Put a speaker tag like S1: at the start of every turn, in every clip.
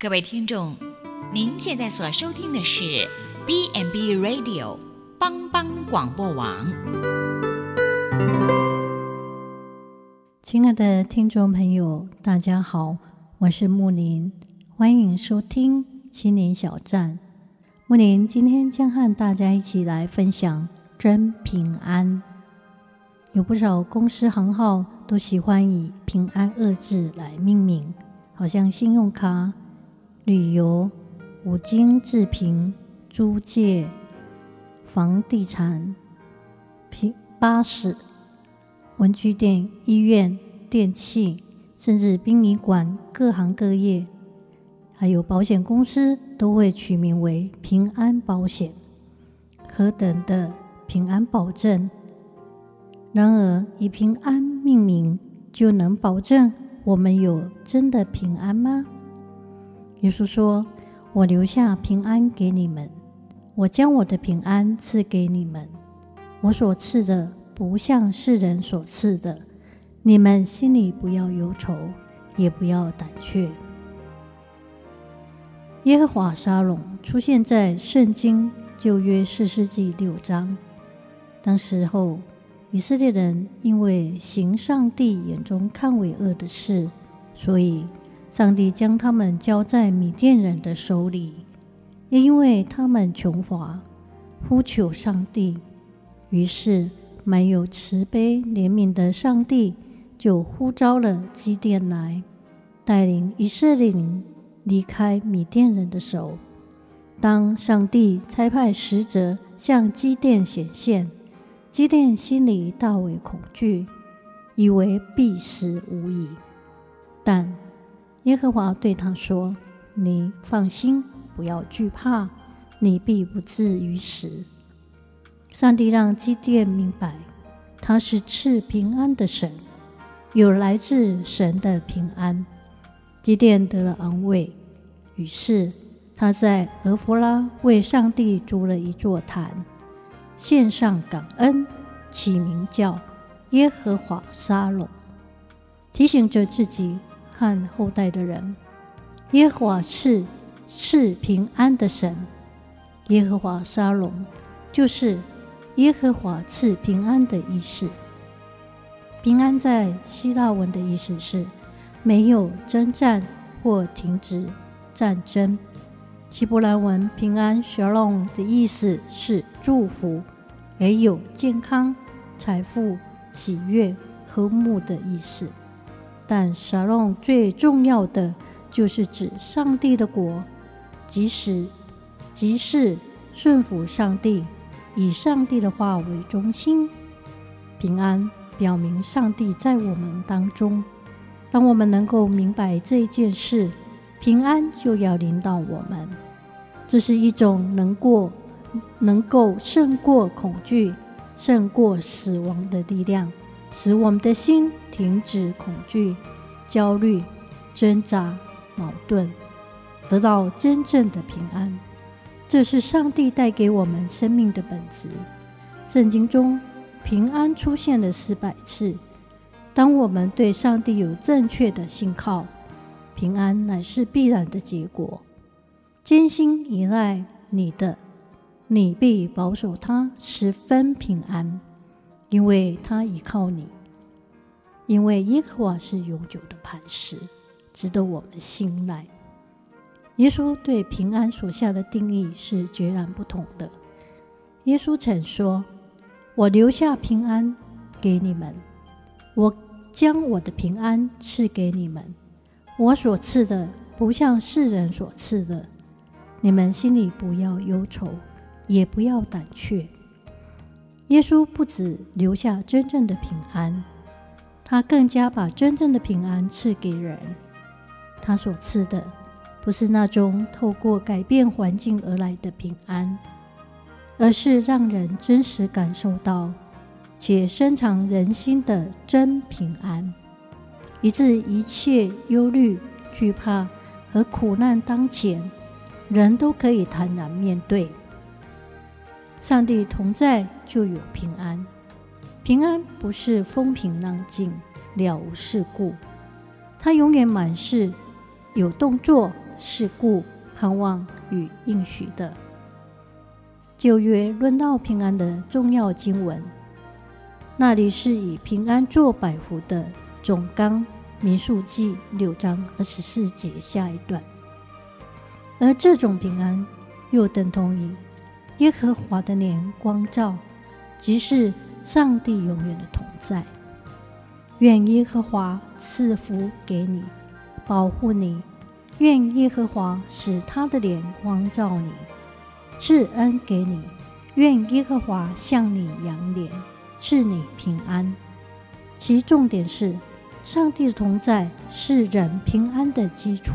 S1: 各位听众，您现在所收听的是 B&B Radio 帮帮广播网。
S2: 亲爱的听众朋友，大家好，我是木林，欢迎收听心灵小站。木林今天将和大家一起来分享真平安。有不少公司行号都喜欢以“平安”二字来命名，好像信用卡。旅游、五金制品、租借、房地产、平巴士、文具店、医院、电器，甚至殡仪馆，各行各业，还有保险公司，都会取名为“平安保险”。何等的平安保证！然而，以平安命名，就能保证我们有真的平安吗？耶稣说：“我留下平安给你们，我将我的平安赐给你们。我所赐的不像世人所赐的，你们心里不要忧愁，也不要胆怯。”耶和华沙龙出现在圣经旧约四世纪六章。当时候，以色列人因为行上帝眼中看为恶的事，所以。上帝将他们交在米甸人的手里，也因为他们穷乏，呼求上帝，于是满有慈悲怜悯的上帝就呼召了基甸来，带领以色列人离开米甸人的手。当上帝差派使者向基甸显现，基甸心里大为恐惧，以为必死无疑，但。耶和华对他说：“你放心，不要惧怕，你必不至于死。”上帝让基甸明白，他是赐平安的神，有来自神的平安。基甸得了安慰，于是他在俄弗拉为上帝筑了一座坛，献上感恩，起名叫耶和华沙龙，提醒着自己。和后代的人，耶和华是赐平安的神。耶和华沙龙就是耶和华赐平安的意思。平安在希腊文的意思是没有征战或停止战争。希伯来文平安 Shalom 的意思是祝福，也有健康、财富、喜悦、和睦的意思。但沙龙最重要的就是指上帝的国，即使即是顺服上帝，以上帝的话为中心。平安表明上帝在我们当中。当我们能够明白这件事，平安就要临到我们。这是一种能过、能够胜过恐惧、胜过死亡的力量。使我们的心停止恐惧、焦虑、挣扎、矛盾，得到真正的平安。这是上帝带给我们生命的本质。圣经中平安出现了四百次。当我们对上帝有正确的信靠，平安乃是必然的结果。坚心依赖你的，你必保守他十分平安。因为他依靠你，因为耶和华是永久的磐石，值得我们信赖。耶稣对平安所下的定义是截然不同的。耶稣曾说：“我留下平安给你们，我将我的平安赐给你们。我所赐的不像世人所赐的，你们心里不要忧愁，也不要胆怯。”耶稣不只留下真正的平安，他更加把真正的平安赐给人。他所赐的不是那种透过改变环境而来的平安，而是让人真实感受到且深藏人心的真平安，以致一切忧虑、惧怕和苦难当前，人都可以坦然面对。上帝同在，就有平安。平安不是风平浪静、了无事故，它永远满是有动作、事故盼望与应许的。旧约论到平安的重要经文，那里是以平安做百福的总纲，民数记六章二十四节下一段。而这种平安，又等同于耶和华的脸光照，即是上帝永远的同在。愿耶和华赐福给你，保护你；愿耶和华使他的脸光照你，赐恩给你；愿耶和华向你扬脸，赐你平安。其重点是，上帝的同在是人平安的基础。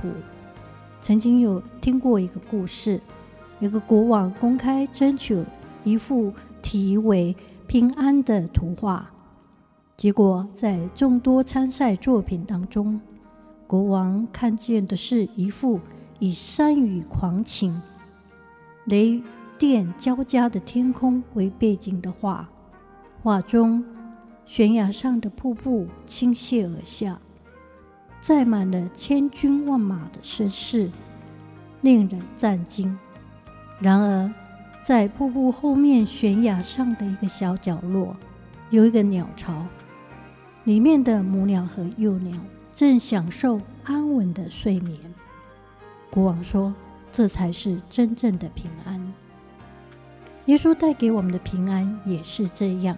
S2: 曾经有听过一个故事，有个国王公开征求一副题为“平安”的图画。结果，在众多参赛作品当中，国王看见的是一幅以山雨狂倾、雷电交加的天空为背景的画。画中，悬崖上的瀑布倾泻而下，载满了千军万马的声势，令人震惊。然而，在瀑布后面悬崖上的一个小角落，有一个鸟巢。里面的母鸟和幼鸟正享受安稳的睡眠。国王说：“这才是真正的平安。”耶稣带给我们的平安也是这样。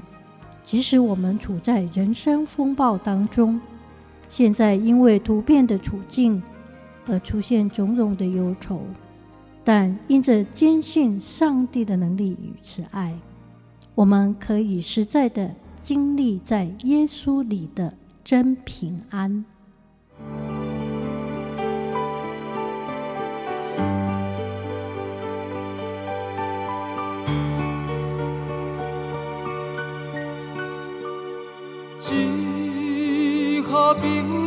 S2: 即使我们处在人生风暴当中，现在因为突变的处境而出现种种的忧愁，但因着坚信上帝的能力与慈爱，我们可以实在的。经历在耶稣里的真平安。
S3: 一好朋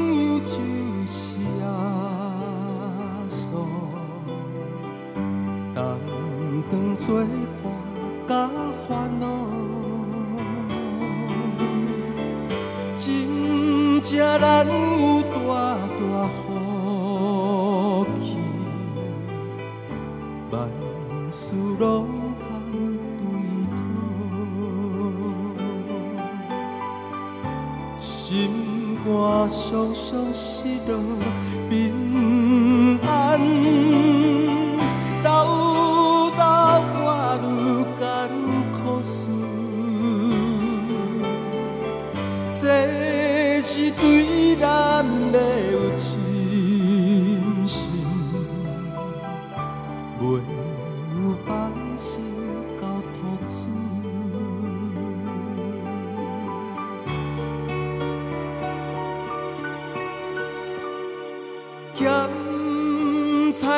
S3: 拢通对讨，心肝伤伤失落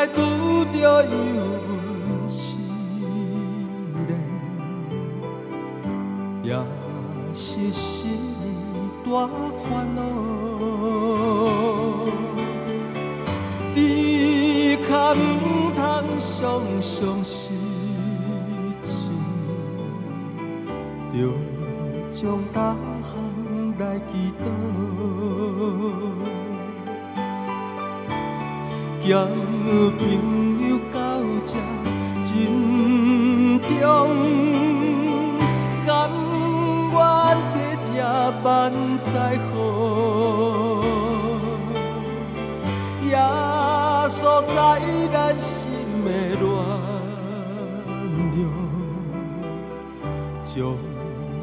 S3: 咸菜拄着油温试炼，也是心。大烦恼，只可唔通常常失志，着将大项来祈祷，交朋友到这真重。万载好，耶稣在咱心的暖流，将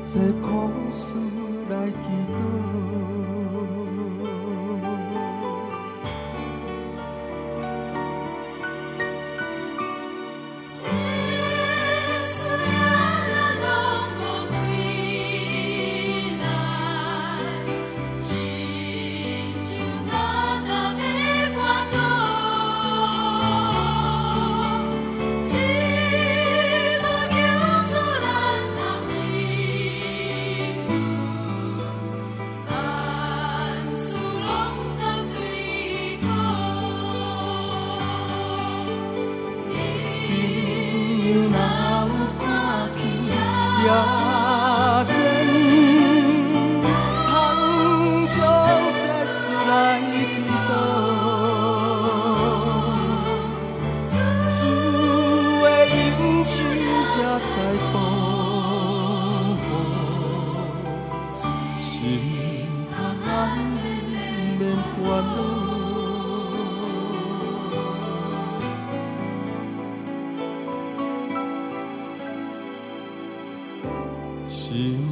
S3: 这苦事来祈祷。宁免